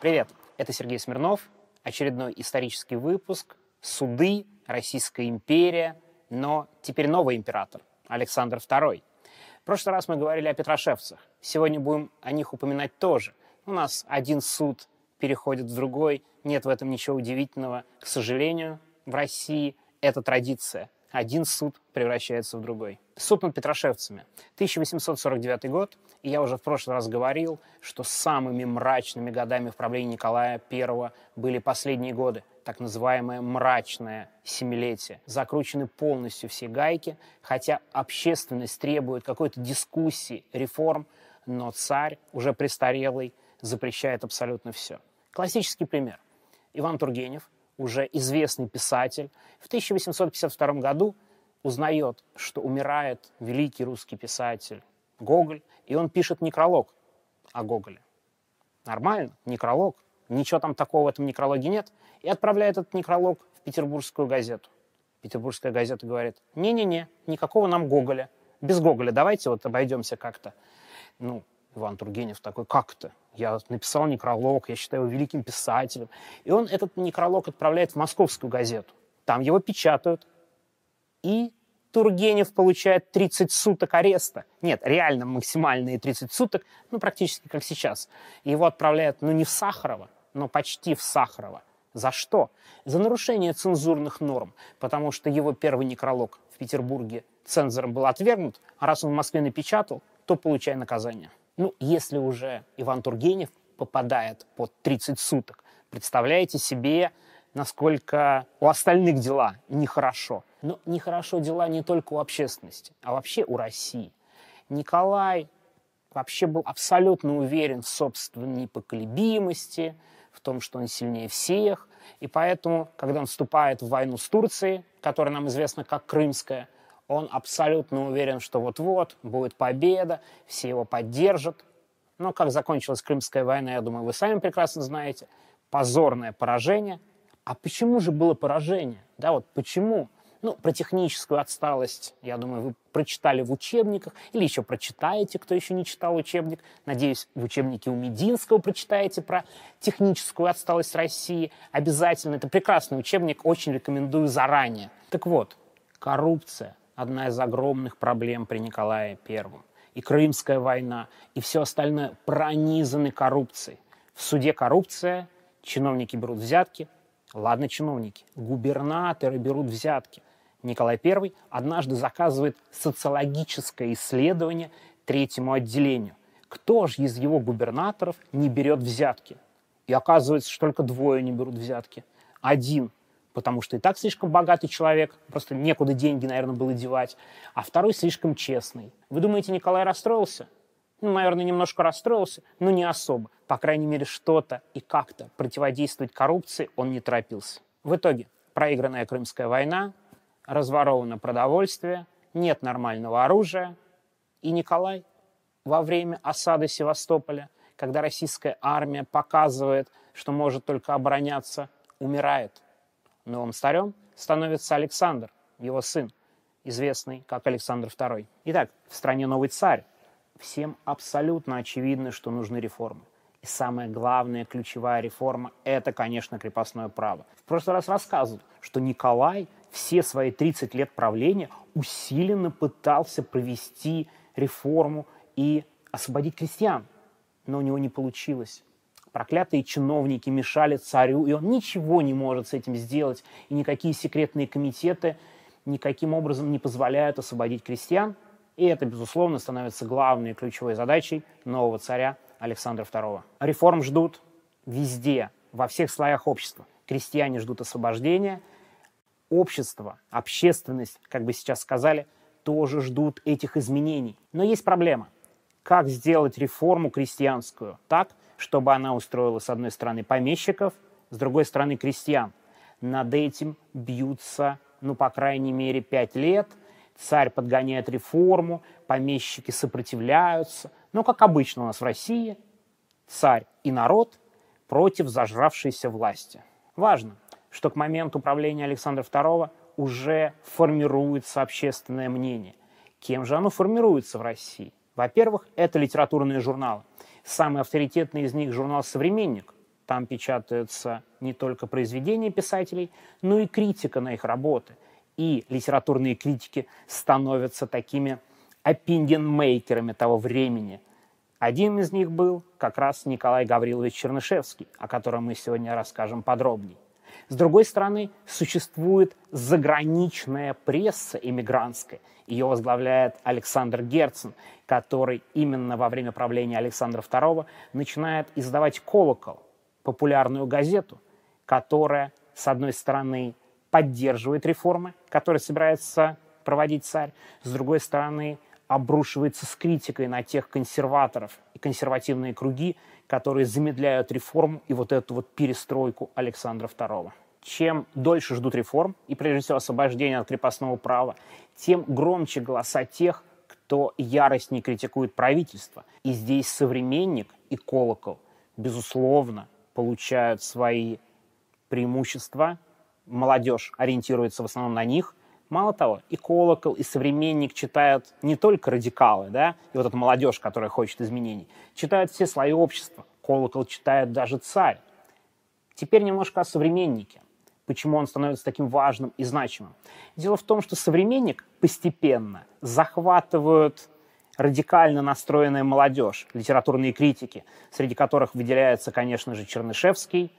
Привет, это Сергей Смирнов, очередной исторический выпуск «Суды. Российская империя», но теперь новый император, Александр II. В прошлый раз мы говорили о Петрошевцах, сегодня будем о них упоминать тоже. У нас один суд переходит в другой, нет в этом ничего удивительного. К сожалению, в России это традиция. Один суд превращается в другой. Суд над Петрошевцами. 1849 год. И я уже в прошлый раз говорил, что самыми мрачными годами в правлении Николая I были последние годы, так называемое мрачное семилетие. Закручены полностью все гайки, хотя общественность требует какой-то дискуссии, реформ, но царь, уже престарелый, запрещает абсолютно все. Классический пример. Иван Тургенев, уже известный писатель, в 1852 году узнает, что умирает великий русский писатель Гоголь, и он пишет некролог о Гоголе. Нормально, некролог. Ничего там такого в этом некрологе нет. И отправляет этот некролог в петербургскую газету. Петербургская газета говорит, не-не-не, никакого нам Гоголя. Без Гоголя давайте вот обойдемся как-то. Ну, Иван Тургенев такой, как то Я написал некролог, я считаю его великим писателем. И он этот некролог отправляет в московскую газету. Там его печатают. И Тургенев получает 30 суток ареста. Нет, реально максимальные 30 суток, ну, практически как сейчас. Его отправляют, ну, не в Сахарова, но почти в Сахарова. За что? За нарушение цензурных норм, потому что его первый некролог в Петербурге цензором был отвергнут, а раз он в Москве напечатал, то получай наказание. Ну, если уже Иван Тургенев попадает под 30 суток, представляете себе, насколько у остальных дела нехорошо. Но нехорошо дела не только у общественности, а вообще у России. Николай вообще был абсолютно уверен в собственной непоколебимости, в том, что он сильнее всех. И поэтому, когда он вступает в войну с Турцией, которая нам известна как Крымская, он абсолютно уверен, что вот-вот будет победа, все его поддержат. Но как закончилась Крымская война, я думаю, вы сами прекрасно знаете. Позорное поражение. А почему же было поражение? Да, вот почему? Ну, про техническую отсталость, я думаю, вы прочитали в учебниках, или еще прочитаете, кто еще не читал учебник. Надеюсь, в учебнике у Мединского прочитаете про техническую отсталость России. Обязательно. Это прекрасный учебник, очень рекомендую заранее. Так вот, коррупция одна из огромных проблем при Николае Первом. И Крымская война, и все остальное пронизаны коррупцией. В суде коррупция, чиновники берут взятки. Ладно, чиновники, губернаторы берут взятки. Николай I однажды заказывает социологическое исследование третьему отделению. Кто же из его губернаторов не берет взятки? И оказывается, что только двое не берут взятки. Один потому что и так слишком богатый человек, просто некуда деньги, наверное, было девать, а второй слишком честный. Вы думаете, Николай расстроился? Ну, наверное, немножко расстроился, но не особо. По крайней мере, что-то и как-то противодействовать коррупции он не торопился. В итоге проигранная Крымская война, разворовано продовольствие, нет нормального оружия, и Николай во время осады Севастополя, когда российская армия показывает, что может только обороняться, умирает – Новым старем становится Александр, его сын, известный как Александр II. Итак, в стране новый царь. Всем абсолютно очевидно, что нужны реформы. И самая главная ключевая реформа – это, конечно, крепостное право. В прошлый раз рассказывал, что Николай все свои 30 лет правления усиленно пытался провести реформу и освободить крестьян. Но у него не получилось проклятые чиновники мешали царю, и он ничего не может с этим сделать, и никакие секретные комитеты никаким образом не позволяют освободить крестьян. И это, безусловно, становится главной ключевой задачей нового царя Александра II. Реформ ждут везде, во всех слоях общества. Крестьяне ждут освобождения, общество, общественность, как бы сейчас сказали, тоже ждут этих изменений. Но есть проблема. Как сделать реформу крестьянскую так, чтобы она устроила, с одной стороны, помещиков, с другой стороны, крестьян. Над этим бьются, ну, по крайней мере, пять лет. Царь подгоняет реформу, помещики сопротивляются. Но, как обычно у нас в России, царь и народ против зажравшейся власти. Важно, что к моменту правления Александра II уже формируется общественное мнение. Кем же оно формируется в России? Во-первых, это литературные журналы. Самый авторитетный из них журнал «Современник». Там печатаются не только произведения писателей, но и критика на их работы. И литературные критики становятся такими опинион-мейкерами того времени. Один из них был как раз Николай Гаврилович Чернышевский, о котором мы сегодня расскажем подробнее. С другой стороны, существует заграничная пресса иммигрантская. Ее возглавляет Александр Герцен, который именно во время правления Александра II начинает издавать «Колокол», популярную газету, которая, с одной стороны, поддерживает реформы, которые собирается проводить царь, с другой стороны, обрушивается с критикой на тех консерваторов и консервативные круги, которые замедляют реформу и вот эту вот перестройку Александра II. Чем дольше ждут реформ, и прежде всего освобождения от крепостного права, тем громче голоса тех, кто яростнее критикует правительство. И здесь современник и колокол, безусловно, получают свои преимущества. Молодежь ориентируется в основном на них, Мало того, и колокол, и современник читают не только радикалы, да, и вот эта молодежь, которая хочет изменений, читают все слои общества. Колокол читает даже царь. Теперь немножко о современнике. Почему он становится таким важным и значимым? Дело в том, что современник постепенно захватывают радикально настроенная молодежь, литературные критики, среди которых выделяется, конечно же, Чернышевский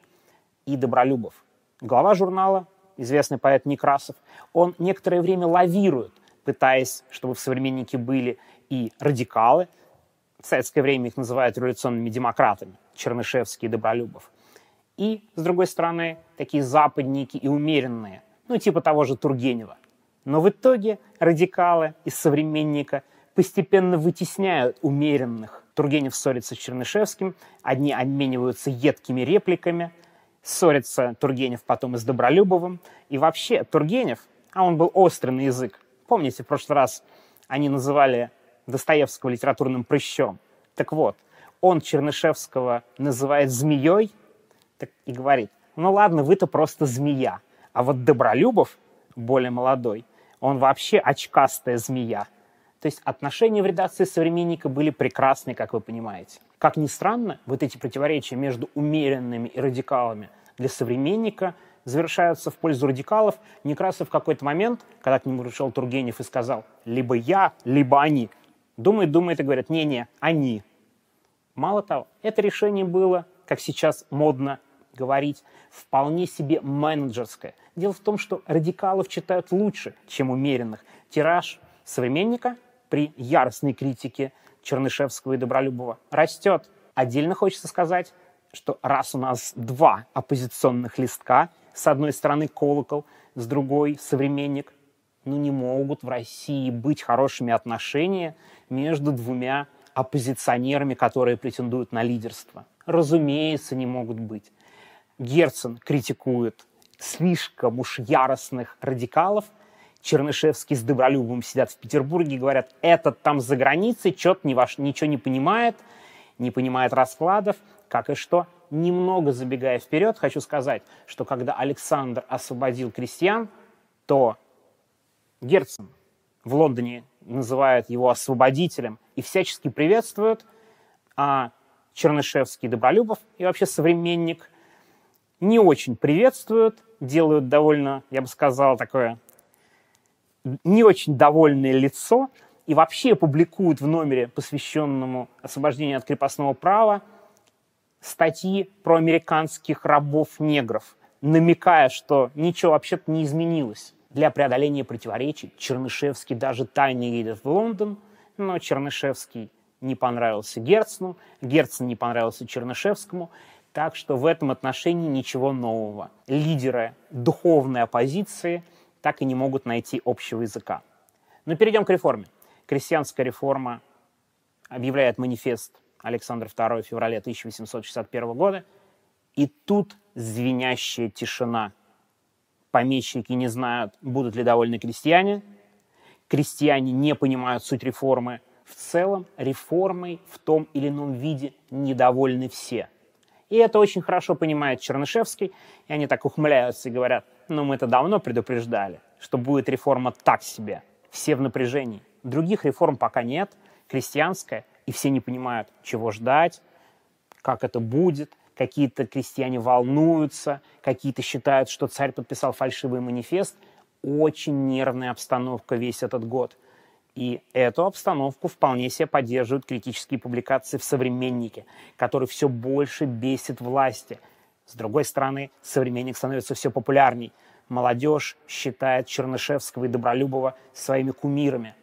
и Добролюбов. Глава журнала известный поэт Некрасов, он некоторое время лавирует, пытаясь, чтобы в «Современнике» были и радикалы, в советское время их называют революционными демократами, Чернышевский и Добролюбов, и, с другой стороны, такие западники и умеренные, ну, типа того же Тургенева. Но в итоге радикалы из «Современника» постепенно вытесняют умеренных. Тургенев ссорится с Чернышевским, одни обмениваются едкими репликами – ссорится Тургенев потом и с Добролюбовым. И вообще Тургенев, а он был острый на язык. Помните, в прошлый раз они называли Достоевского литературным прыщом. Так вот, он Чернышевского называет змеей так, и говорит, ну ладно, вы-то просто змея. А вот Добролюбов, более молодой, он вообще очкастая змея. То есть отношения в редакции «Современника» были прекрасны, как вы понимаете. Как ни странно, вот эти противоречия между умеренными и радикалами для современника завершаются в пользу радикалов. Некрасов в какой-то момент, когда к нему пришел Тургенев и сказал «либо я, либо они», думает, думает и говорят «не-не, они». Мало того, это решение было, как сейчас модно говорить, вполне себе менеджерское. Дело в том, что радикалов читают лучше, чем умеренных. Тираж современника при яростной критике Чернышевского и Добролюбова растет. Отдельно хочется сказать, что раз у нас два оппозиционных листка, с одной стороны колокол, с другой современник, ну не могут в России быть хорошими отношения между двумя оппозиционерами, которые претендуют на лидерство. Разумеется, не могут быть. Герцен критикует слишком уж яростных радикалов – Чернышевский с Добролюбовым сидят в Петербурге и говорят, этот там за границей, что-то не ваш, ничего не понимает, не понимает раскладов, как и что. Немного забегая вперед, хочу сказать, что когда Александр освободил крестьян, то Герцен в Лондоне называет его освободителем и всячески приветствует, а Чернышевский, Добролюбов и вообще современник не очень приветствуют, делают довольно, я бы сказал, такое не очень довольное лицо и вообще публикуют в номере, посвященному освобождению от крепостного права, статьи про американских рабов-негров, намекая, что ничего вообще-то не изменилось. Для преодоления противоречий Чернышевский даже тайно едет в Лондон, но Чернышевский не понравился Герцну, Герцен не понравился Чернышевскому, так что в этом отношении ничего нового. Лидеры духовной оппозиции – так и не могут найти общего языка. Но перейдем к реформе. Крестьянская реформа объявляет манифест Александра II в феврале 1861 года. И тут звенящая тишина. Помещики не знают, будут ли довольны крестьяне. Крестьяне не понимают суть реформы. В целом реформой в том или ином виде недовольны все. И это очень хорошо понимает Чернышевский. И они так ухмыляются и говорят – но мы это давно предупреждали, что будет реформа так себе. Все в напряжении. Других реформ пока нет. Крестьянская, и все не понимают, чего ждать, как это будет, какие-то крестьяне волнуются, какие-то считают, что царь подписал фальшивый манифест. Очень нервная обстановка весь этот год. И эту обстановку вполне себе поддерживают критические публикации в «Современнике», который все больше бесит власти. С другой стороны, «Современник» становится все популярней. Молодежь считает Чернышевского и Добролюбова своими кумирами.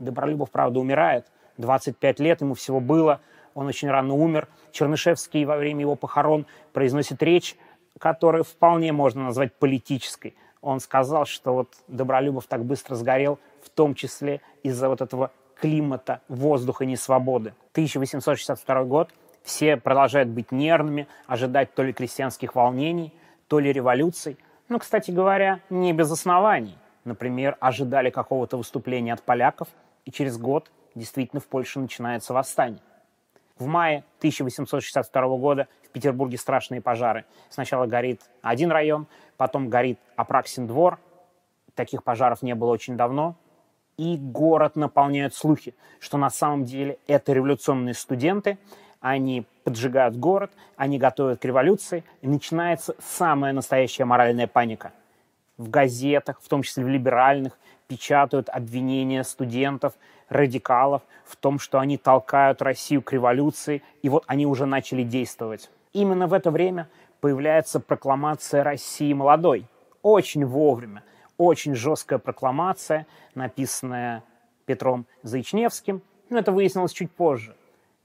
Добролюбов, правда, умирает. 25 лет ему всего было. Он очень рано умер. Чернышевский во время его похорон произносит речь, которую вполне можно назвать политической. Он сказал, что вот Добролюбов так быстро сгорел, в том числе из-за вот этого климата, воздуха несвободы. 1862 год. Все продолжают быть нервными, ожидать то ли крестьянских волнений, то ли революций. Но, кстати говоря, не без оснований. Например, ожидали какого-то выступления от поляков, и через год действительно в Польше начинается восстание. В мае 1862 года в Петербурге страшные пожары. Сначала горит один район, потом горит Апраксин двор. Таких пожаров не было очень давно. И город наполняют слухи, что на самом деле это революционные студенты, они поджигают город, они готовят к революции, и начинается самая настоящая моральная паника. В газетах, в том числе в либеральных, печатают обвинения студентов, радикалов в том, что они толкают Россию к революции, и вот они уже начали действовать. Именно в это время появляется прокламация России молодой. Очень вовремя, очень жесткая прокламация, написанная Петром Заичневским. Но это выяснилось чуть позже.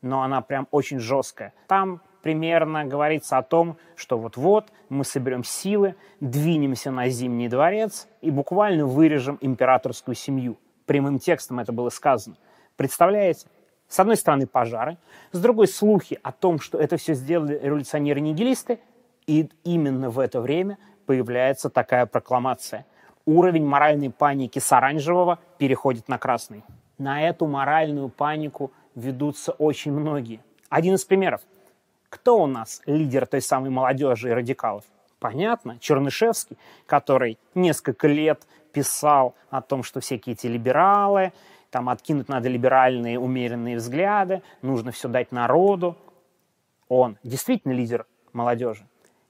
Но она прям очень жесткая. Там примерно говорится о том, что вот-вот мы соберем силы, двинемся на Зимний дворец и буквально вырежем императорскую семью. Прямым текстом это было сказано. Представляете? С одной стороны пожары, с другой слухи о том, что это все сделали революционеры-нигилисты, и именно в это время появляется такая прокламация. Уровень моральной паники с оранжевого переходит на красный. На эту моральную панику ведутся очень многие. Один из примеров. Кто у нас лидер той самой молодежи и радикалов? Понятно, Чернышевский, который несколько лет писал о том, что всякие эти либералы, там откинуть надо либеральные умеренные взгляды, нужно все дать народу. Он действительно лидер молодежи.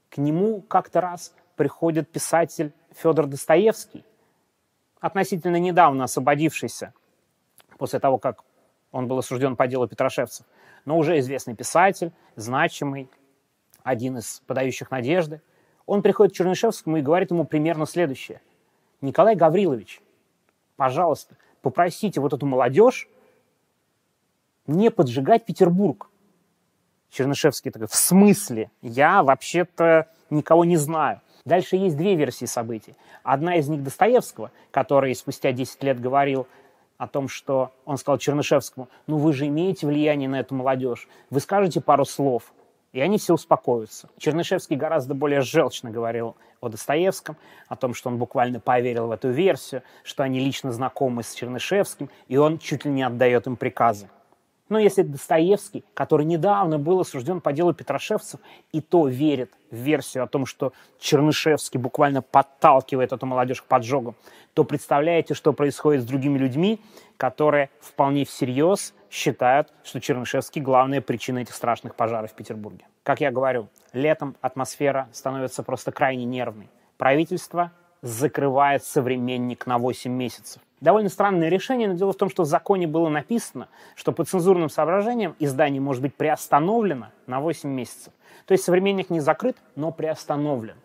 К нему как-то раз приходит писатель Федор Достоевский, относительно недавно освободившийся после того, как он был осужден по делу Петрошевцев но уже известный писатель, значимый, один из подающих надежды. Он приходит к Чернышевскому и говорит ему примерно следующее. «Николай Гаврилович, пожалуйста, попросите вот эту молодежь не поджигать Петербург». Чернышевский такой, в смысле? Я вообще-то никого не знаю. Дальше есть две версии событий. Одна из них Достоевского, который спустя 10 лет говорил, о том, что он сказал Чернышевскому, ну вы же имеете влияние на эту молодежь, вы скажете пару слов, и они все успокоятся. Чернышевский гораздо более желчно говорил о Достоевском, о том, что он буквально поверил в эту версию, что они лично знакомы с Чернышевским, и он чуть ли не отдает им приказы. Но если Достоевский, который недавно был осужден по делу Петрошевцев, и то верит в версию о том, что Чернышевский буквально подталкивает эту молодежь к поджогу, то представляете, что происходит с другими людьми, которые вполне всерьез считают, что Чернышевский – главная причина этих страшных пожаров в Петербурге. Как я говорю, летом атмосфера становится просто крайне нервной. Правительство закрывает современник на 8 месяцев. Довольно странное решение, но дело в том, что в законе было написано, что по цензурным соображениям издание может быть приостановлено на 8 месяцев. То есть современник не закрыт, но приостановлен.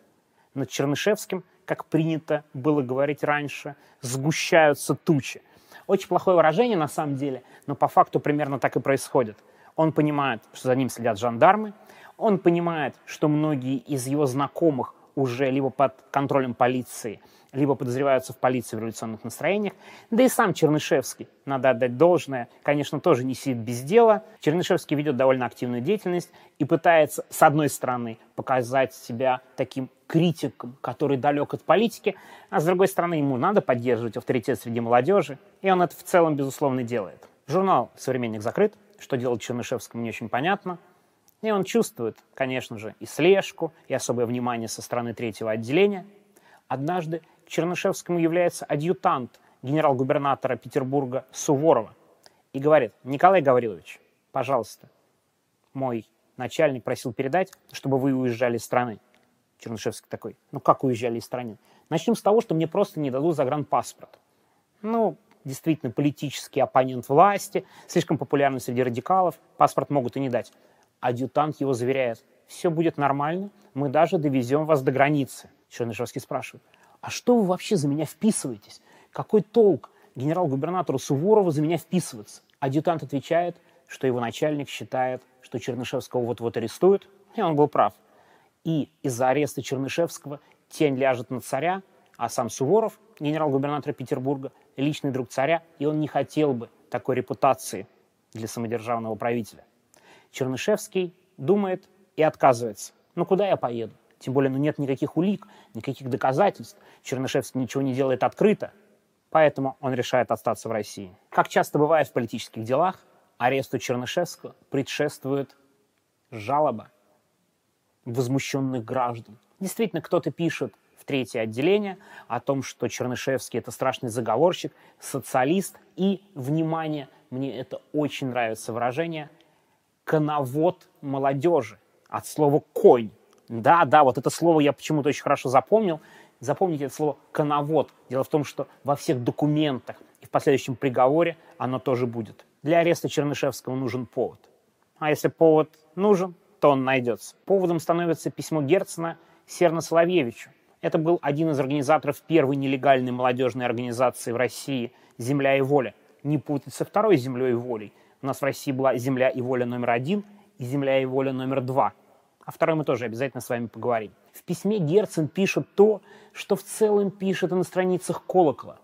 Над Чернышевским, как принято было говорить раньше, сгущаются тучи. Очень плохое выражение на самом деле, но по факту примерно так и происходит. Он понимает, что за ним следят жандармы, он понимает, что многие из его знакомых уже либо под контролем полиции, либо подозреваются в полиции в революционных настроениях. Да и сам Чернышевский, надо отдать должное, конечно, тоже не сидит без дела. Чернышевский ведет довольно активную деятельность и пытается, с одной стороны, показать себя таким критиком, который далек от политики, а с другой стороны, ему надо поддерживать авторитет среди молодежи, и он это в целом, безусловно, делает. Журнал «Современник» закрыт, что делать Чернышевскому не очень понятно. И он чувствует, конечно же, и слежку, и особое внимание со стороны третьего отделения. Однажды к Чернышевскому является адъютант генерал-губернатора Петербурга Суворова и говорит, Николай Гаврилович, пожалуйста, мой начальник просил передать, чтобы вы уезжали из страны. Чернышевский такой, ну как уезжали из страны? Начнем с того, что мне просто не дадут загранпаспорт. Ну, действительно, политический оппонент власти, слишком популярный среди радикалов, паспорт могут и не дать. Адъютант его заверяет, все будет нормально, мы даже довезем вас до границы. Чернышевский спрашивает, а что вы вообще за меня вписываетесь? Какой толк генерал-губернатору Суворову за меня вписываться? Адъютант отвечает, что его начальник считает, что Чернышевского вот-вот арестуют, и он был прав. И из-за ареста Чернышевского тень ляжет на царя, а сам Суворов, генерал-губернатор Петербурга, личный друг царя, и он не хотел бы такой репутации для самодержавного правителя. Чернышевский думает и отказывается. Ну куда я поеду? Тем более, ну нет никаких улик, никаких доказательств. Чернышевский ничего не делает открыто. Поэтому он решает остаться в России. Как часто бывает в политических делах, аресту Чернышевского предшествует жалоба возмущенных граждан. Действительно, кто-то пишет в третье отделение о том, что Чернышевский это страшный заговорщик, социалист и, внимание, мне это очень нравится выражение, коновод молодежи от слова «конь». Да, да, вот это слово я почему-то очень хорошо запомнил. Запомните это слово «коновод». Дело в том, что во всех документах и в последующем приговоре оно тоже будет. Для ареста Чернышевского нужен повод. А если повод нужен, то он найдется. Поводом становится письмо Герцена Серна Соловьевичу. Это был один из организаторов первой нелегальной молодежной организации в России «Земля и воля». Не путать со второй «Землей и волей». У нас в России была «Земля и воля» номер один и «Земля и воля» номер два. О второй мы тоже обязательно с вами поговорим. В письме Герцен пишет то, что в целом пишет и на страницах Колокола.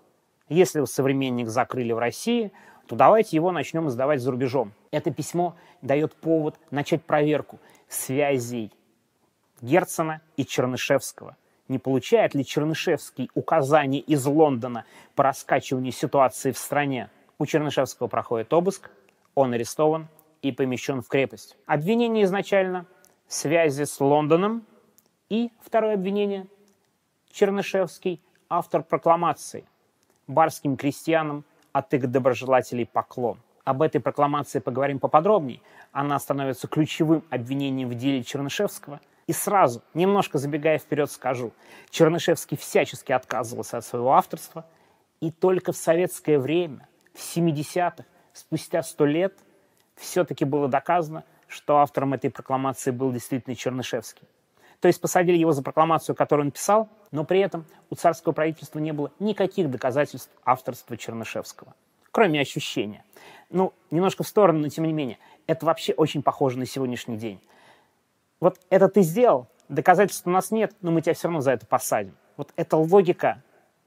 Если современник закрыли в России, то давайте его начнем издавать за рубежом. Это письмо дает повод начать проверку связей Герцена и Чернышевского. Не получает ли Чернышевский указания из Лондона по раскачиванию ситуации в стране? У Чернышевского проходит обыск, он арестован и помещен в крепость. Обвинение изначально – связи с Лондоном. И второе обвинение – Чернышевский – автор прокламации барским крестьянам от их доброжелателей поклон. Об этой прокламации поговорим поподробнее. Она становится ключевым обвинением в деле Чернышевского. И сразу, немножко забегая вперед, скажу, Чернышевский всячески отказывался от своего авторства, и только в советское время, в 70-х, спустя сто лет, все-таки было доказано, что автором этой прокламации был действительно Чернышевский. То есть посадили его за прокламацию, которую он писал, но при этом у царского правительства не было никаких доказательств авторства Чернышевского, кроме ощущения. Ну, немножко в сторону, но тем не менее, это вообще очень похоже на сегодняшний день. Вот это ты сделал, доказательств у нас нет, но мы тебя все равно за это посадим. Вот эта логика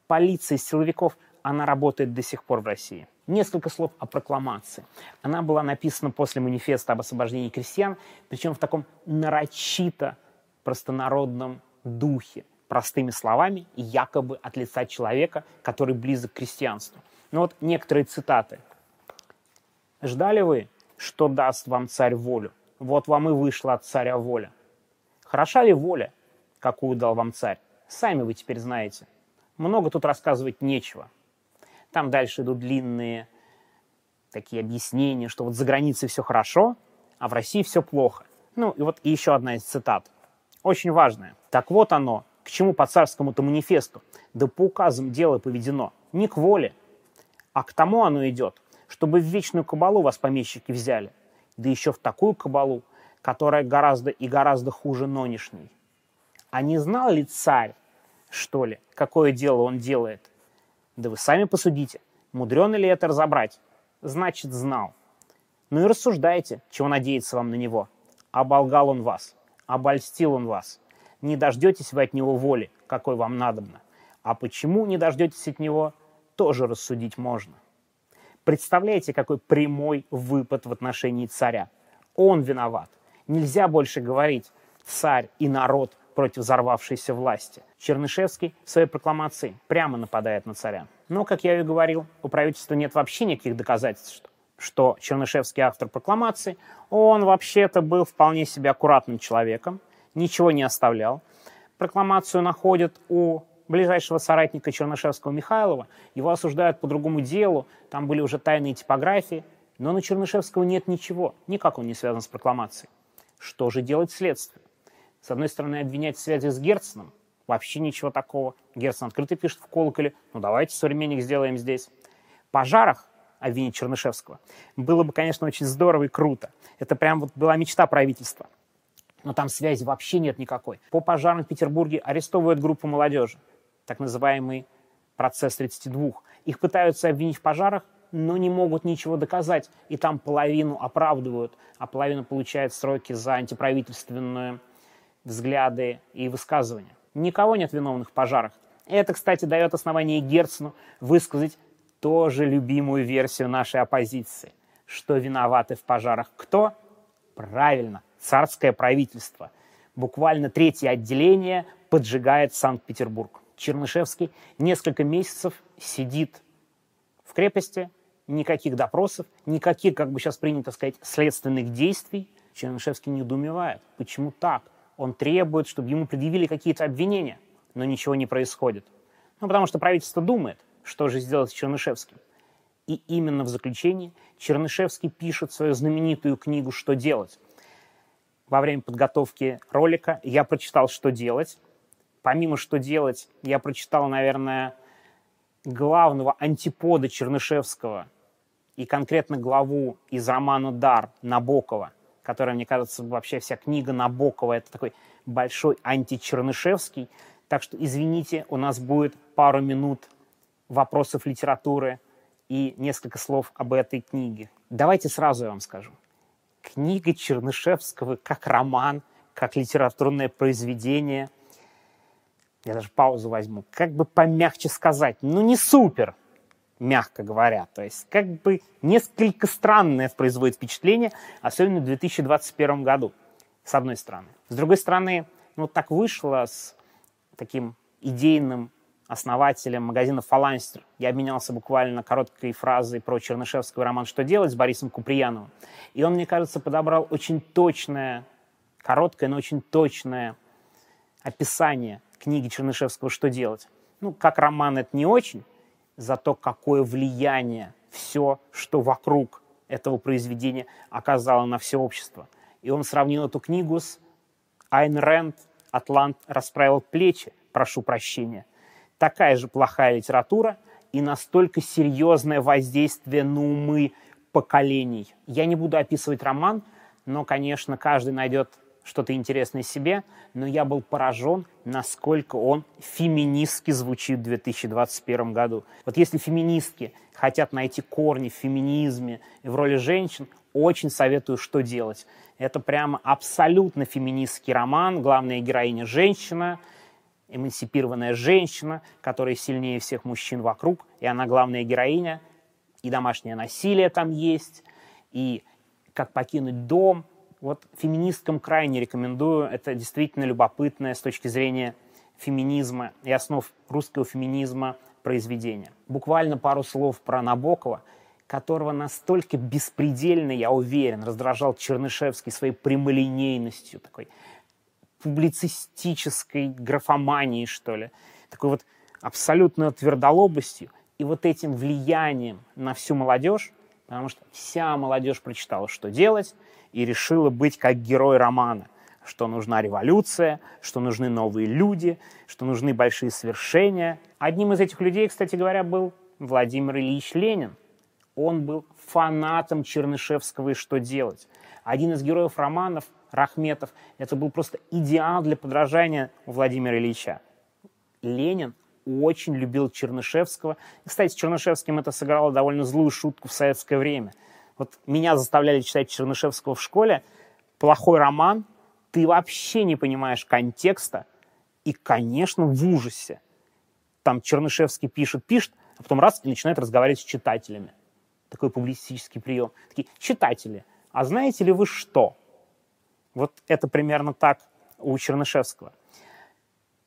полиции, силовиков, она работает до сих пор в России. Несколько слов о прокламации. Она была написана после манифеста об освобождении крестьян, причем в таком нарочито простонародном духе, простыми словами, якобы от лица человека, который близок к крестьянству. Ну вот некоторые цитаты. «Ждали вы, что даст вам царь волю? Вот вам и вышла от царя воля. Хороша ли воля, какую дал вам царь? Сами вы теперь знаете. Много тут рассказывать нечего. Там дальше идут длинные такие объяснения, что вот за границей все хорошо, а в России все плохо. Ну и вот еще одна из цитат. Очень важная. Так вот оно, к чему по царскому-то манифесту, да по указам дело поведено. Не к воле, а к тому оно идет, чтобы в вечную кабалу вас помещики взяли, да еще в такую кабалу, которая гораздо и гораздо хуже нынешней. А не знал ли царь, что ли, какое дело он делает? Да вы сами посудите, мудрено ли это разобрать? Значит, знал. Ну и рассуждайте, чего надеяться вам на него. Оболгал он вас, обольстил он вас. Не дождетесь вы от него воли, какой вам надобно. А почему не дождетесь от него, тоже рассудить можно. Представляете, какой прямой выпад в отношении царя? Он виноват. Нельзя больше говорить «царь и народ против взорвавшейся власти». Чернышевский в своей прокламации прямо нападает на царя. Но, как я и говорил, у правительства нет вообще никаких доказательств, что Чернышевский автор прокламации, он вообще-то был вполне себе аккуратным человеком, ничего не оставлял. Прокламацию находят у ближайшего соратника Чернышевского Михайлова, его осуждают по другому делу, там были уже тайные типографии, но на Чернышевского нет ничего, никак он не связан с прокламацией. Что же делать следствию? С одной стороны, обвинять в связи с Герценом. Вообще ничего такого. Герцен открыто пишет в колоколе. Ну, давайте современник сделаем здесь. Пожарах обвинить Чернышевского было бы, конечно, очень здорово и круто. Это прям вот была мечта правительства. Но там связи вообще нет никакой. По пожарам в Петербурге арестовывают группу молодежи, так называемый процесс 32. Их пытаются обвинить в пожарах, но не могут ничего доказать. И там половину оправдывают, а половину получают сроки за антиправительственные взгляды и высказывания. Никого нет виновных в пожарах. Это, кстати, дает основание Герцену высказать тоже любимую версию нашей оппозиции. Что виноваты в пожарах кто? Правильно, царское правительство. Буквально третье отделение поджигает Санкт-Петербург. Чернышевский несколько месяцев сидит в крепости, никаких допросов, никаких, как бы сейчас принято сказать, следственных действий. Чернышевский недоумевает. Почему так? Он требует, чтобы ему предъявили какие-то обвинения, но ничего не происходит. Ну, потому что правительство думает, что же сделать с Чернышевским. И именно в заключении Чернышевский пишет свою знаменитую книгу «Что делать?». Во время подготовки ролика я прочитал «Что делать?». Помимо «Что делать?», я прочитал, наверное, главного антипода Чернышевского и конкретно главу из романа «Дар» Набокова, которая, мне кажется, вообще вся книга Набокова – это такой большой античернышевский. Так что, извините, у нас будет пару минут вопросов литературы и несколько слов об этой книге. Давайте сразу я вам скажу. Книга Чернышевского как роман, как литературное произведение, я даже паузу возьму, как бы помягче сказать, ну не супер, мягко говоря. То есть как бы несколько странное производит впечатление, особенно в 2021 году, с одной стороны. С другой стороны, ну так вышло с таким идейным основателем магазина «Фаланстер». Я обменялся буквально короткой фразой про Чернышевского роман «Что делать» с Борисом Куприяновым. И он, мне кажется, подобрал очень точное, короткое, но очень точное описание книги Чернышевского «Что делать». Ну, как роман это не очень, зато какое влияние все, что вокруг этого произведения оказало на все общество. И он сравнил эту книгу с Айн Рэнд «Атлант расправил плечи», прошу прощения – такая же плохая литература и настолько серьезное воздействие на умы поколений. Я не буду описывать роман, но, конечно, каждый найдет что-то интересное себе, но я был поражен, насколько он феминистски звучит в 2021 году. Вот если феминистки хотят найти корни в феминизме и в роли женщин, очень советую, что делать. Это прямо абсолютно феминистский роман, главная героиня женщина – эмансипированная женщина, которая сильнее всех мужчин вокруг, и она главная героиня, и домашнее насилие там есть, и как покинуть дом. Вот феминисткам крайне рекомендую, это действительно любопытное с точки зрения феминизма и основ русского феминизма произведение. Буквально пару слов про Набокова, которого настолько беспредельно, я уверен, раздражал Чернышевский своей прямолинейностью, такой публицистической графоманией, что ли, такой вот абсолютной твердолобостью и вот этим влиянием на всю молодежь, потому что вся молодежь прочитала, что делать, и решила быть как герой романа, что нужна революция, что нужны новые люди, что нужны большие свершения. Одним из этих людей, кстати говоря, был Владимир Ильич Ленин. Он был фанатом Чернышевского и «Что делать?». Один из героев романов – Рахметов. Это был просто идеал для подражания Владимира Ильича. Ленин очень любил Чернышевского. Кстати, с Чернышевским это сыграло довольно злую шутку в советское время. Вот меня заставляли читать Чернышевского в школе. Плохой роман, ты вообще не понимаешь контекста, и, конечно, в ужасе. Там Чернышевский пишет, пишет, а потом раз и начинает разговаривать с читателями. Такой публицистический прием. Такие, читатели, а знаете ли вы что? Вот это примерно так у Чернышевского.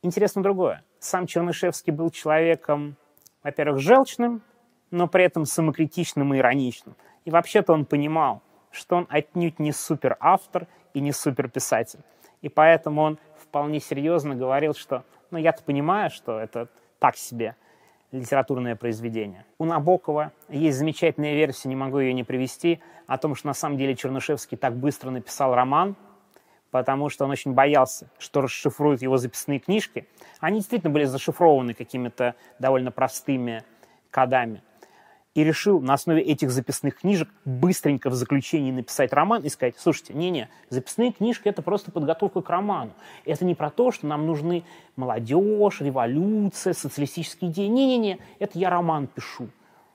Интересно другое. Сам Чернышевский был человеком, во-первых, желчным, но при этом самокритичным и ироничным. И вообще-то он понимал, что он отнюдь не суперавтор и не суперписатель. И поэтому он вполне серьезно говорил, что ну я-то понимаю, что это так себе литературное произведение. У Набокова есть замечательная версия, не могу ее не привести, о том, что на самом деле Чернышевский так быстро написал роман – потому что он очень боялся, что расшифруют его записные книжки. Они действительно были зашифрованы какими-то довольно простыми кодами. И решил на основе этих записных книжек быстренько в заключении написать роман и сказать, слушайте, не-не, записные книжки — это просто подготовка к роману. Это не про то, что нам нужны молодежь, революция, социалистические идеи. Не-не-не, это я роман пишу.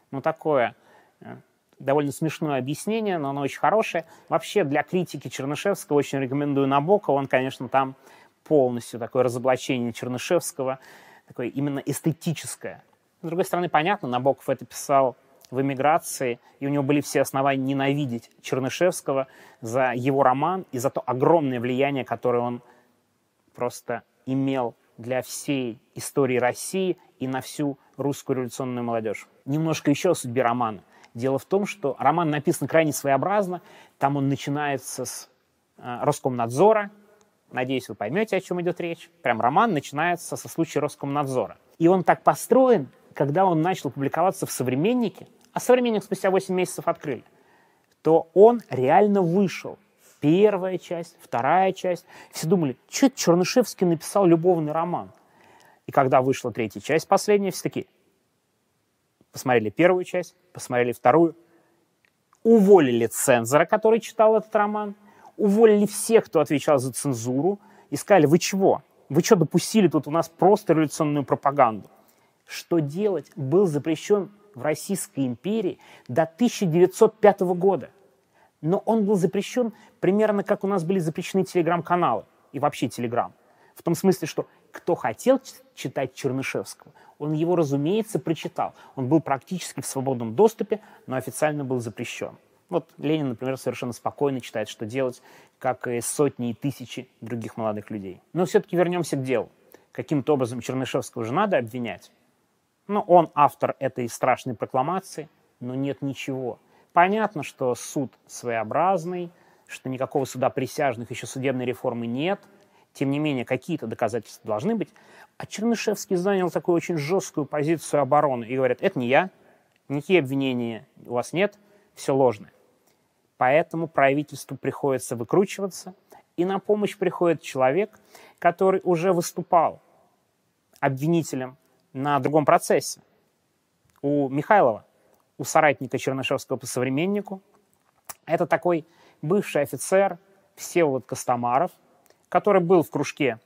Ну, такое э, довольно смешное объяснение, но оно очень хорошее. Вообще для критики Чернышевского очень рекомендую Набокова. Он, конечно, там полностью такое разоблачение Чернышевского, такое именно эстетическое. С другой стороны, понятно, Набоков это писал в эмиграции, и у него были все основания ненавидеть Чернышевского за его роман и за то огромное влияние, которое он просто имел для всей истории России и на всю русскую революционную молодежь. Немножко еще о судьбе романа. Дело в том, что роман написан крайне своеобразно. Там он начинается с э, Роскомнадзора. Надеюсь, вы поймете, о чем идет речь. Прям роман начинается со случая Роскомнадзора. И он так построен, когда он начал публиковаться в «Современнике», а «Современник» спустя 8 месяцев открыли, то он реально вышел. Первая часть, вторая часть. Все думали, что Чернышевский написал любовный роман. И когда вышла третья часть, последняя, все такие, посмотрели первую часть, посмотрели вторую, уволили цензора, который читал этот роман, уволили всех, кто отвечал за цензуру, и сказали, вы чего? Вы что допустили тут у нас просто революционную пропаганду? Что делать? Был запрещен в Российской империи до 1905 года. Но он был запрещен примерно как у нас были запрещены телеграм-каналы и вообще телеграм. В том смысле, что кто хотел читать Чернышевского, он его, разумеется, прочитал. Он был практически в свободном доступе, но официально был запрещен. Вот Ленин, например, совершенно спокойно читает, что делать, как и сотни и тысячи других молодых людей. Но все-таки вернемся к делу. Каким-то образом Чернышевского же надо обвинять. Ну, он автор этой страшной прокламации, но нет ничего. Понятно, что суд своеобразный, что никакого суда присяжных еще судебной реформы нет – тем не менее, какие-то доказательства должны быть. А Чернышевский занял такую очень жесткую позицию обороны и говорит, это не я, никакие обвинения у вас нет, все ложное. Поэтому правительству приходится выкручиваться, и на помощь приходит человек, который уже выступал обвинителем на другом процессе. У Михайлова, у соратника Чернышевского по современнику. Это такой бывший офицер Всеволод Костомаров – который был в кружке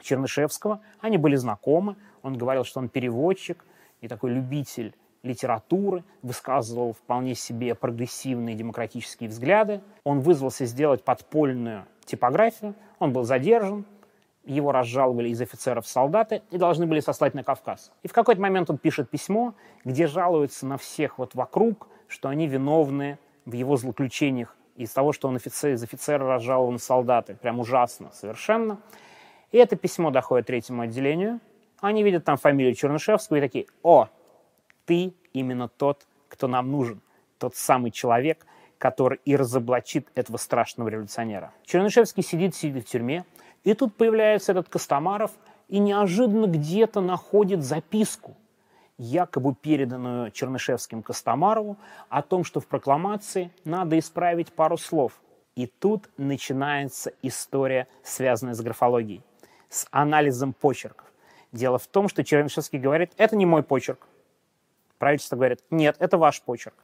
Чернышевского. Они были знакомы. Он говорил, что он переводчик и такой любитель литературы, высказывал вполне себе прогрессивные демократические взгляды. Он вызвался сделать подпольную типографию. Он был задержан, его разжаловали из офицеров солдаты и должны были сослать на Кавказ. И в какой-то момент он пишет письмо, где жалуется на всех вот вокруг, что они виновны в его злоключениях из того, что он офицер, из офицера разжалован солдаты. Прям ужасно совершенно. И это письмо доходит третьему отделению. Они видят там фамилию Чернышевского и такие, о, ты именно тот, кто нам нужен. Тот самый человек, который и разоблачит этого страшного революционера. Чернышевский сидит, сидит в тюрьме, и тут появляется этот Костомаров и неожиданно где-то находит записку – якобы переданную Чернышевским Костомарову, о том, что в прокламации надо исправить пару слов. И тут начинается история, связанная с графологией, с анализом почерков. Дело в том, что Чернышевский говорит, это не мой почерк. Правительство говорит, нет, это ваш почерк.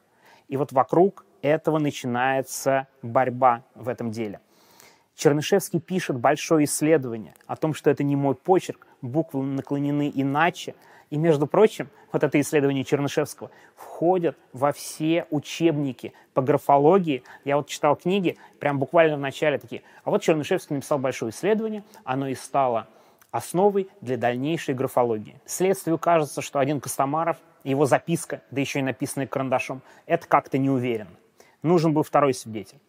И вот вокруг этого начинается борьба в этом деле. Чернышевский пишет большое исследование о том, что это не мой почерк, буквы наклонены иначе, и, между прочим, вот это исследование Чернышевского входит во все учебники по графологии. Я вот читал книги, прям буквально в начале такие. А вот Чернышевский написал большое исследование, оно и стало основой для дальнейшей графологии. Следствию кажется, что один Костомаров, его записка, да еще и написанная карандашом, это как-то не уверенно. Нужен был второй свидетель.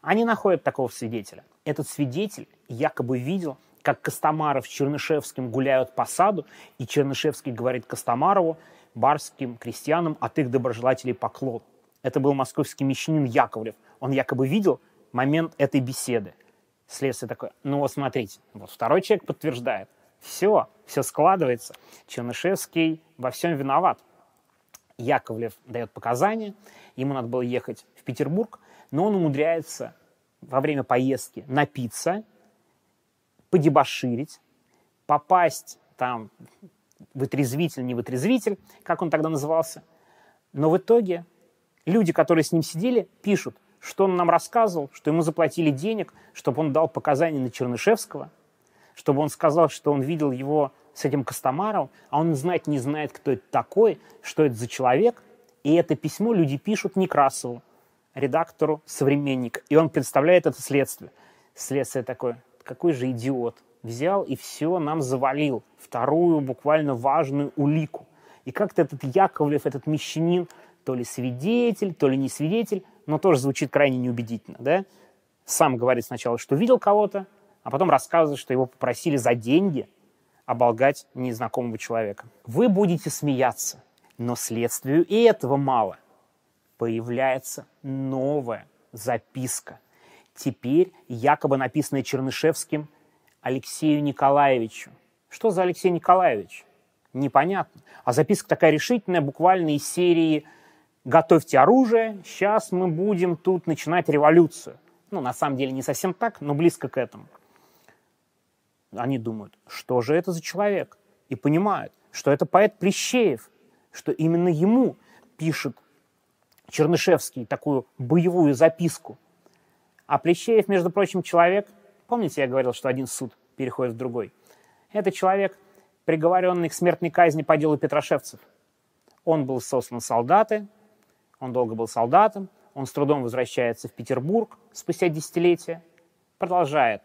Они находят такого свидетеля. Этот свидетель якобы видел, как Костомаров с Чернышевским гуляют по саду, и Чернышевский говорит Костомарову, барским крестьянам от их доброжелателей поклон. Это был московский мещанин Яковлев. Он якобы видел момент этой беседы. Следствие такое, ну вот смотрите, вот второй человек подтверждает. Все, все складывается. Чернышевский во всем виноват. Яковлев дает показания, ему надо было ехать в Петербург, но он умудряется во время поездки напиться подебоширить, попасть там вытрезвитель, не вытрезвитель, как он тогда назывался. Но в итоге люди, которые с ним сидели, пишут, что он нам рассказывал, что ему заплатили денег, чтобы он дал показания на Чернышевского, чтобы он сказал, что он видел его с этим Костомаром, а он знать не знает, кто это такой, что это за человек. И это письмо люди пишут Некрасову, редактору «Современник». И он представляет это следствие. Следствие такое, какой же идиот. Взял и все нам завалил. Вторую буквально важную улику. И как-то этот Яковлев, этот мещанин, то ли свидетель, то ли не свидетель, но тоже звучит крайне неубедительно, да? Сам говорит сначала, что видел кого-то, а потом рассказывает, что его попросили за деньги оболгать незнакомого человека. Вы будете смеяться, но следствию и этого мало. Появляется новая записка. Теперь якобы написанная Чернышевским Алексею Николаевичу. Что за Алексей Николаевич? Непонятно. А записка такая решительная, буквально из серии «Готовьте оружие, сейчас мы будем тут начинать революцию». Ну, на самом деле не совсем так, но близко к этому. Они думают, что же это за человек? И понимают, что это поэт Плещеев, что именно ему пишет Чернышевский такую боевую записку. А Плещеев, между прочим, человек, помните, я говорил, что один суд переходит в другой? Это человек, приговоренный к смертной казни по делу Петрошевцев. Он был сослан солдаты, он долго был солдатом, он с трудом возвращается в Петербург спустя десятилетия, продолжает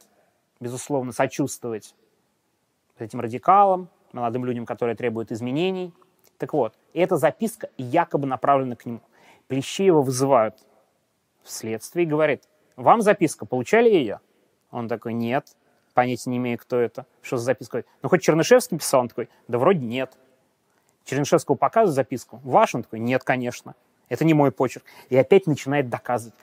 безусловно, сочувствовать этим радикалам, молодым людям, которые требуют изменений. Так вот, эта записка якобы направлена к нему. Плещеева вызывают в следствие и говорит, вам записка, получали ее? Он такой, нет, понятия не имею, кто это, что за записка. Ну, хоть Чернышевский писал, он такой, да вроде нет. Чернышевскому показывают записку, ваш? Он такой, нет, конечно, это не мой почерк. И опять начинает доказывать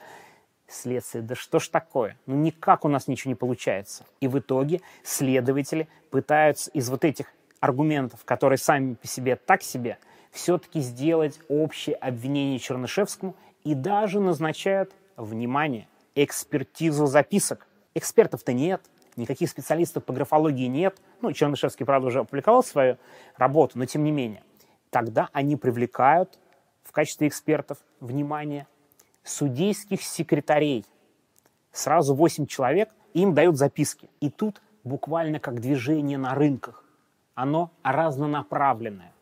следствие. Да что ж такое? Ну никак у нас ничего не получается. И в итоге следователи пытаются из вот этих аргументов, которые сами по себе так себе, все-таки сделать общее обвинение Чернышевскому и даже назначают, внимание, экспертизу записок. Экспертов-то нет, никаких специалистов по графологии нет. Ну, Чернышевский, правда, уже опубликовал свою работу, но тем не менее. Тогда они привлекают в качестве экспертов, внимание, судейских секретарей. Сразу 8 человек, им дают записки. И тут буквально как движение на рынках. Оно разнонаправленное.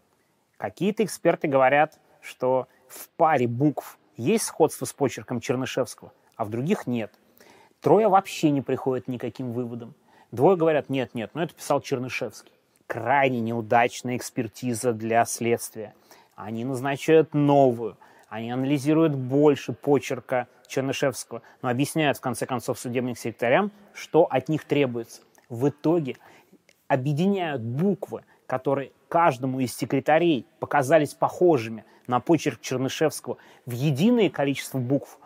Какие-то эксперты говорят, что в паре букв есть сходство с почерком Чернышевского, а в других нет. Трое вообще не приходят никаким выводам. Двое говорят, нет, нет, но это писал Чернышевский. Крайне неудачная экспертиза для следствия. Они назначают новую – они анализируют больше почерка Чернышевского, но объясняют, в конце концов, судебным секретарям, что от них требуется. В итоге объединяют буквы, которые каждому из секретарей показались похожими на почерк Чернышевского в единое количество букв,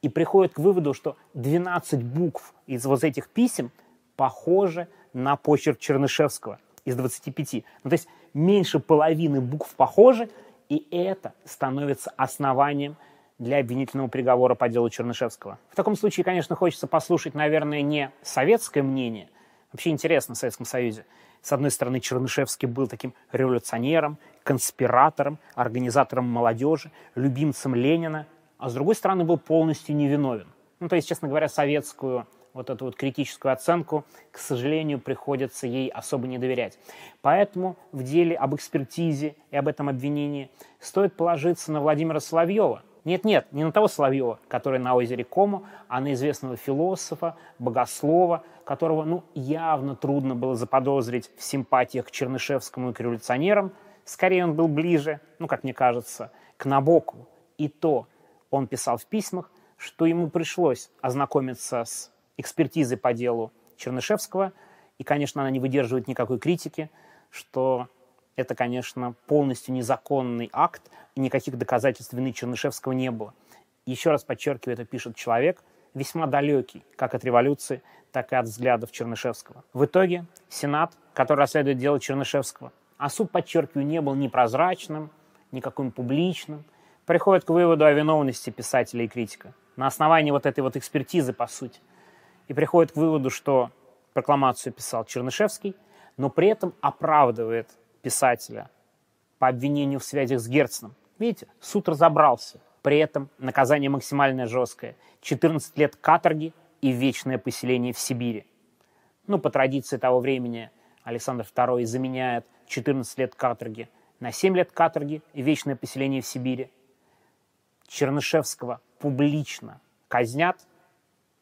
и приходят к выводу, что 12 букв из вот этих писем похожи на почерк Чернышевского из 25. Ну, то есть меньше половины букв похожи, и это становится основанием для обвинительного приговора по делу Чернышевского. В таком случае, конечно, хочется послушать, наверное, не советское мнение. Вообще интересно в Советском Союзе. С одной стороны, Чернышевский был таким революционером, конспиратором, организатором молодежи, любимцем Ленина, а с другой стороны, был полностью невиновен. Ну, то есть, честно говоря, советскую вот эту вот критическую оценку, к сожалению, приходится ей особо не доверять. Поэтому в деле об экспертизе и об этом обвинении стоит положиться на Владимира Соловьева. Нет-нет, не на того Соловьева, который на озере Кому, а на известного философа, богослова, которого ну, явно трудно было заподозрить в симпатиях к Чернышевскому и к революционерам. Скорее он был ближе, ну, как мне кажется, к Набоку. И то он писал в письмах, что ему пришлось ознакомиться с экспертизы по делу Чернышевского, и, конечно, она не выдерживает никакой критики, что это, конечно, полностью незаконный акт, никаких доказательств вины Чернышевского не было. Еще раз подчеркиваю, это пишет человек, весьма далекий как от революции, так и от взглядов Чернышевского. В итоге Сенат, который расследует дело Чернышевского, а суд, подчеркиваю, не был ни прозрачным, ни каким публичным, приходит к выводу о виновности писателя и критика. На основании вот этой вот экспертизы, по сути, и приходит к выводу, что прокламацию писал Чернышевский, но при этом оправдывает писателя по обвинению в связях с Герценом. Видите, суд разобрался. При этом наказание максимально жесткое. 14 лет каторги и вечное поселение в Сибири. Ну, по традиции того времени Александр II заменяет 14 лет каторги на 7 лет каторги и вечное поселение в Сибири. Чернышевского публично казнят,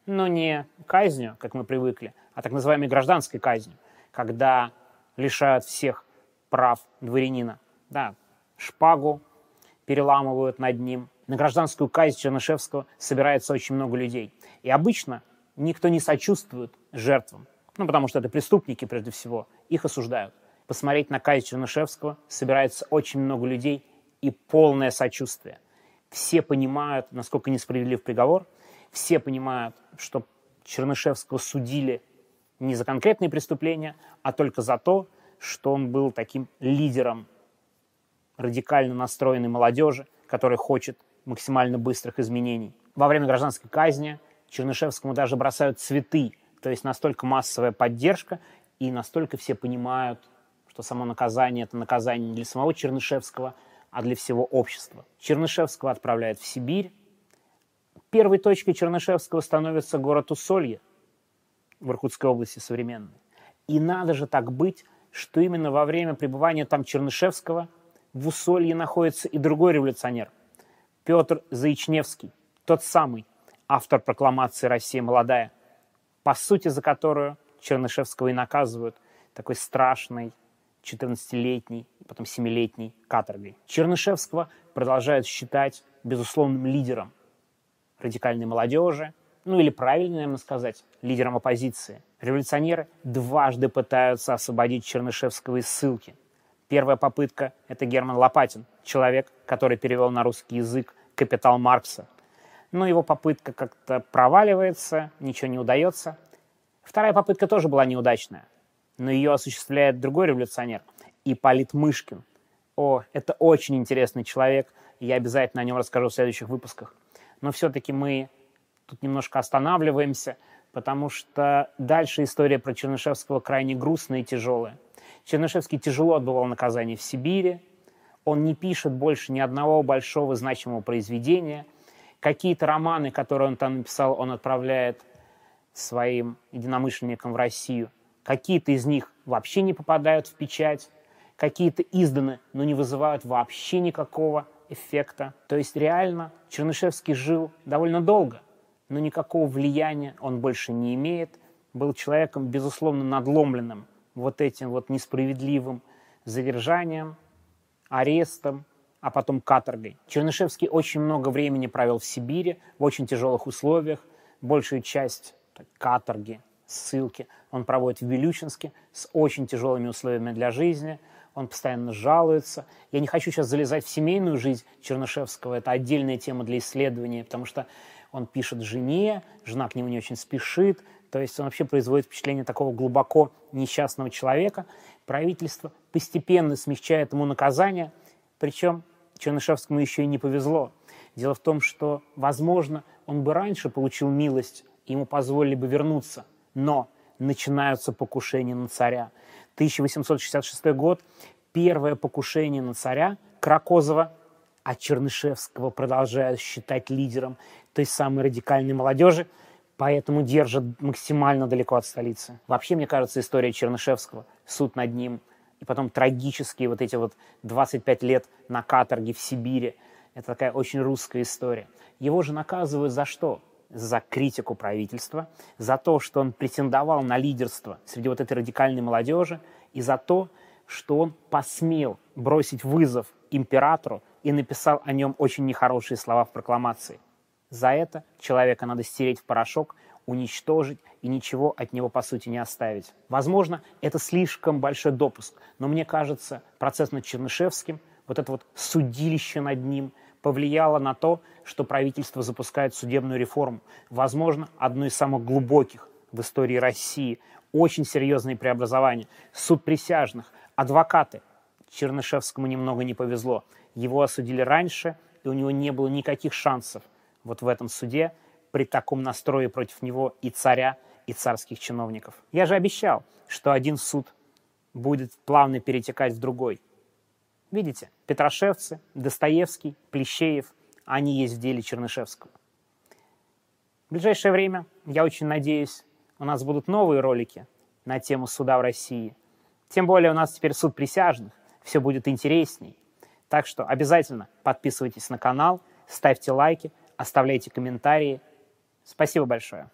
но не казнью, как мы привыкли, а так называемой гражданской казнью, когда лишают всех прав дворянина. Да, шпагу переламывают над ним. На гражданскую казнь Чернышевского собирается очень много людей. И обычно никто не сочувствует жертвам, ну, потому что это преступники, прежде всего, их осуждают. Посмотреть на казнь Чернышевского собирается очень много людей и полное сочувствие. Все понимают, насколько несправедлив приговор, все понимают, что Чернышевского судили не за конкретные преступления, а только за то, что он был таким лидером радикально настроенной молодежи, которая хочет максимально быстрых изменений. Во время гражданской казни Чернышевскому даже бросают цветы, то есть настолько массовая поддержка, и настолько все понимают, что само наказание – это наказание не для самого Чернышевского, а для всего общества. Чернышевского отправляют в Сибирь. Первой точкой Чернышевского становится город Усолье в Иркутской области современной. И надо же так быть, что именно во время пребывания там Чернышевского в Усолье находится и другой революционер – Петр Заичневский, тот самый автор прокламации «Россия молодая», по сути за которую Чернышевского и наказывают такой страшной 14-летней, потом 7-летней каторгой. Чернышевского продолжают считать безусловным лидером радикальной молодежи, ну или правильно, наверное, сказать, лидером оппозиции. Революционеры дважды пытаются освободить Чернышевского из ссылки. Первая попытка – это Герман Лопатин, человек, который перевел на русский язык «Капитал Маркса». Но его попытка как-то проваливается, ничего не удается. Вторая попытка тоже была неудачная, но ее осуществляет другой революционер – Ипполит Мышкин. О, это очень интересный человек, я обязательно о нем расскажу в следующих выпусках. Но все-таки мы тут немножко останавливаемся, потому что дальше история про Чернышевского крайне грустная и тяжелая. Чернышевский тяжело отбывал наказание в Сибири, он не пишет больше ни одного большого значимого произведения. Какие-то романы, которые он там написал, он отправляет своим единомышленникам в Россию. Какие-то из них вообще не попадают в печать, какие-то изданы, но не вызывают вообще никакого эффекта. То есть реально Чернышевский жил довольно долго, но никакого влияния он больше не имеет. Был человеком, безусловно, надломленным вот этим вот несправедливым задержанием, арестом, а потом каторгой. Чернышевский очень много времени провел в Сибири, в очень тяжелых условиях. Большую часть каторги, ссылки он проводит в Вилючинске с очень тяжелыми условиями для жизни – он постоянно жалуется. Я не хочу сейчас залезать в семейную жизнь Чернышевского, это отдельная тема для исследования, потому что он пишет жене, жена к нему не очень спешит, то есть он вообще производит впечатление такого глубоко несчастного человека. Правительство постепенно смягчает ему наказание, причем Чернышевскому еще и не повезло. Дело в том, что, возможно, он бы раньше получил милость, и ему позволили бы вернуться, но начинаются покушения на царя. 1866 год, первое покушение на царя Кракозова, а Чернышевского продолжают считать лидером той самой радикальной молодежи, поэтому держат максимально далеко от столицы. Вообще, мне кажется, история Чернышевского, суд над ним, и потом трагические вот эти вот 25 лет на каторге в Сибири, это такая очень русская история. Его же наказывают за что? за критику правительства, за то, что он претендовал на лидерство среди вот этой радикальной молодежи, и за то, что он посмел бросить вызов императору и написал о нем очень нехорошие слова в прокламации. За это человека надо стереть в порошок, уничтожить и ничего от него, по сути, не оставить. Возможно, это слишком большой допуск, но мне кажется, процесс над Чернышевским, вот это вот судилище над ним – повлияло на то, что правительство запускает судебную реформу. Возможно, одно из самых глубоких в истории России. Очень серьезные преобразования. Суд присяжных, адвокаты. Чернышевскому немного не повезло. Его осудили раньше, и у него не было никаких шансов вот в этом суде при таком настрое против него и царя, и царских чиновников. Я же обещал, что один суд будет плавно перетекать в другой. Видите, Петрошевцы, Достоевский, Плещеев, они есть в деле Чернышевского. В ближайшее время, я очень надеюсь, у нас будут новые ролики на тему суда в России. Тем более у нас теперь суд присяжных, все будет интересней. Так что обязательно подписывайтесь на канал, ставьте лайки, оставляйте комментарии. Спасибо большое.